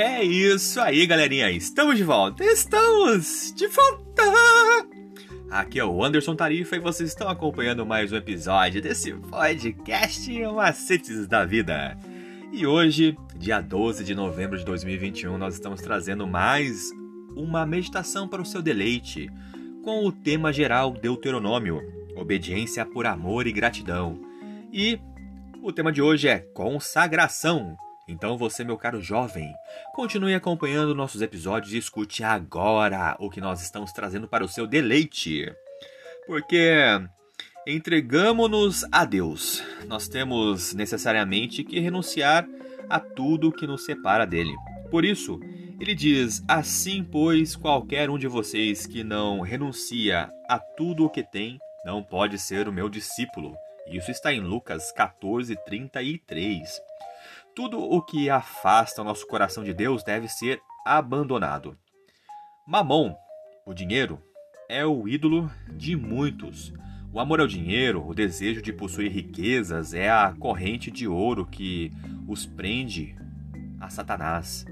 É isso aí, galerinha. Estamos de volta. Estamos de volta. Aqui é o Anderson Tarifa e vocês estão acompanhando mais um episódio desse podcast Macetes da Vida. E hoje, dia 12 de novembro de 2021, nós estamos trazendo mais uma meditação para o seu deleite, com o tema geral Deuteronômio, obediência por amor e gratidão. E o tema de hoje é consagração. Então você, meu caro jovem, continue acompanhando nossos episódios e escute agora o que nós estamos trazendo para o seu deleite. Porque entregamos-nos a Deus. Nós temos necessariamente que renunciar a tudo que nos separa dele. Por isso, ele diz: Assim, pois, qualquer um de vocês que não renuncia a tudo o que tem, não pode ser o meu discípulo. Isso está em Lucas 14, 33. Tudo o que afasta o nosso coração de Deus deve ser abandonado. Mamon, o dinheiro, é o ídolo de muitos. O amor ao dinheiro, o desejo de possuir riquezas, é a corrente de ouro que os prende a Satanás.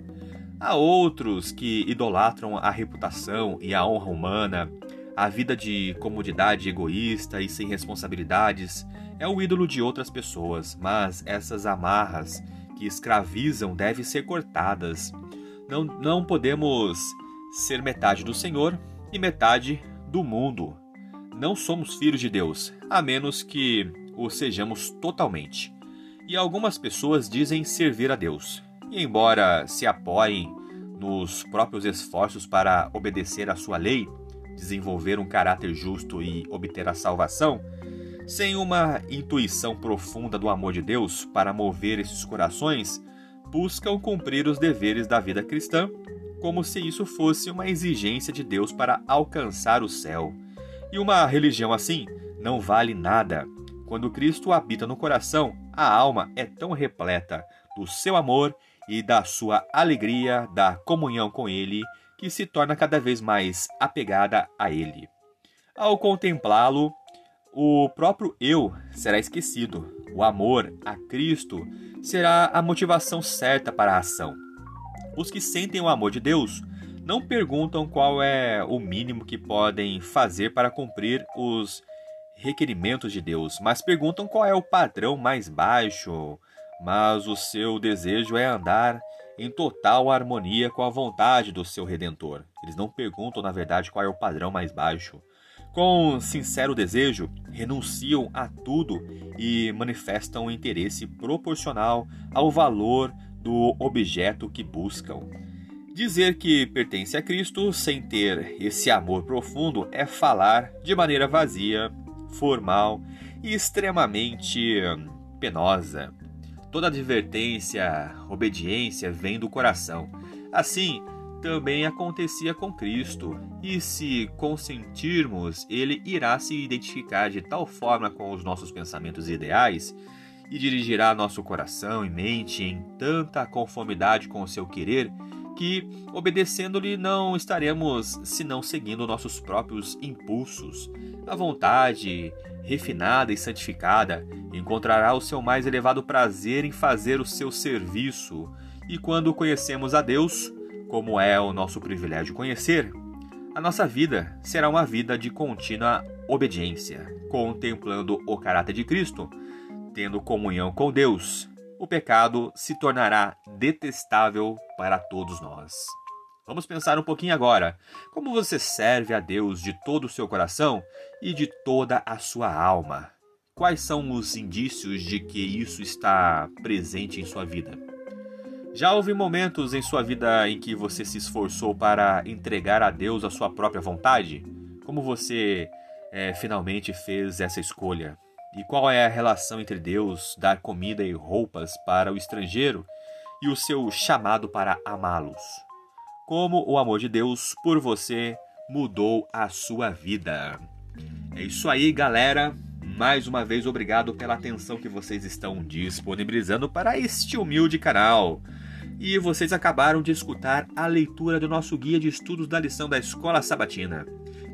Há outros que idolatram a reputação e a honra humana, a vida de comodidade egoísta e sem responsabilidades é o ídolo de outras pessoas, mas essas amarras que escravizam devem ser cortadas. Não, não podemos ser metade do Senhor e metade do mundo. Não somos filhos de Deus, a menos que o sejamos totalmente. E algumas pessoas dizem servir a Deus, e embora se apoiem nos próprios esforços para obedecer à sua lei, desenvolver um caráter justo e obter a salvação, sem uma intuição profunda do amor de Deus para mover esses corações, buscam cumprir os deveres da vida cristã, como se isso fosse uma exigência de Deus para alcançar o céu. E uma religião assim não vale nada. Quando Cristo habita no coração, a alma é tão repleta do seu amor e da sua alegria da comunhão com Ele que se torna cada vez mais apegada a Ele. Ao contemplá-lo, o próprio eu será esquecido. O amor a Cristo será a motivação certa para a ação. Os que sentem o amor de Deus não perguntam qual é o mínimo que podem fazer para cumprir os requerimentos de Deus, mas perguntam qual é o padrão mais baixo. Mas o seu desejo é andar em total harmonia com a vontade do seu redentor. Eles não perguntam, na verdade, qual é o padrão mais baixo com sincero desejo, renunciam a tudo e manifestam um interesse proporcional ao valor do objeto que buscam. Dizer que pertence a Cristo sem ter esse amor profundo é falar de maneira vazia, formal e extremamente penosa. Toda advertência, obediência vem do coração. Assim, também acontecia com Cristo, e se consentirmos, ele irá se identificar de tal forma com os nossos pensamentos ideais e dirigirá nosso coração e mente em tanta conformidade com o seu querer que, obedecendo-lhe, não estaremos senão seguindo nossos próprios impulsos. A vontade, refinada e santificada, encontrará o seu mais elevado prazer em fazer o seu serviço, e quando conhecemos a Deus, como é o nosso privilégio conhecer, a nossa vida será uma vida de contínua obediência, contemplando o caráter de Cristo, tendo comunhão com Deus. O pecado se tornará detestável para todos nós. Vamos pensar um pouquinho agora. Como você serve a Deus de todo o seu coração e de toda a sua alma? Quais são os indícios de que isso está presente em sua vida? Já houve momentos em sua vida em que você se esforçou para entregar a Deus a sua própria vontade? Como você é, finalmente fez essa escolha? E qual é a relação entre Deus, dar comida e roupas para o estrangeiro, e o seu chamado para amá-los? Como o amor de Deus por você mudou a sua vida? É isso aí, galera. Mais uma vez, obrigado pela atenção que vocês estão disponibilizando para este humilde canal. E vocês acabaram de escutar a leitura do nosso guia de estudos da lição da Escola Sabatina,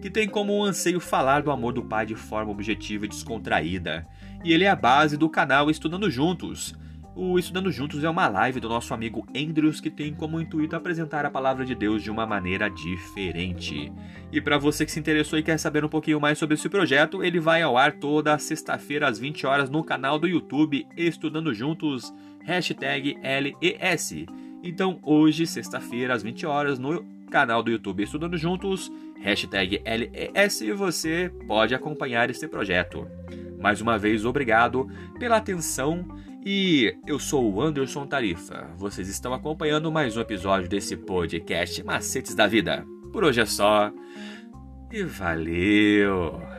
que tem como anseio falar do amor do Pai de forma objetiva e descontraída. E ele é a base do canal Estudando Juntos. O Estudando Juntos é uma live do nosso amigo Andrews que tem como intuito apresentar a palavra de Deus de uma maneira diferente. E para você que se interessou e quer saber um pouquinho mais sobre esse projeto, ele vai ao ar toda sexta-feira às 20 horas no canal do YouTube Estudando Juntos, hashtag LES. Então hoje, sexta-feira, às 20 horas, no canal do YouTube Estudando Juntos, hashtag LES, você pode acompanhar esse projeto. Mais uma vez, obrigado pela atenção e eu sou o Anderson Tarifa. Vocês estão acompanhando mais um episódio desse podcast Macetes da Vida. Por hoje é só e valeu!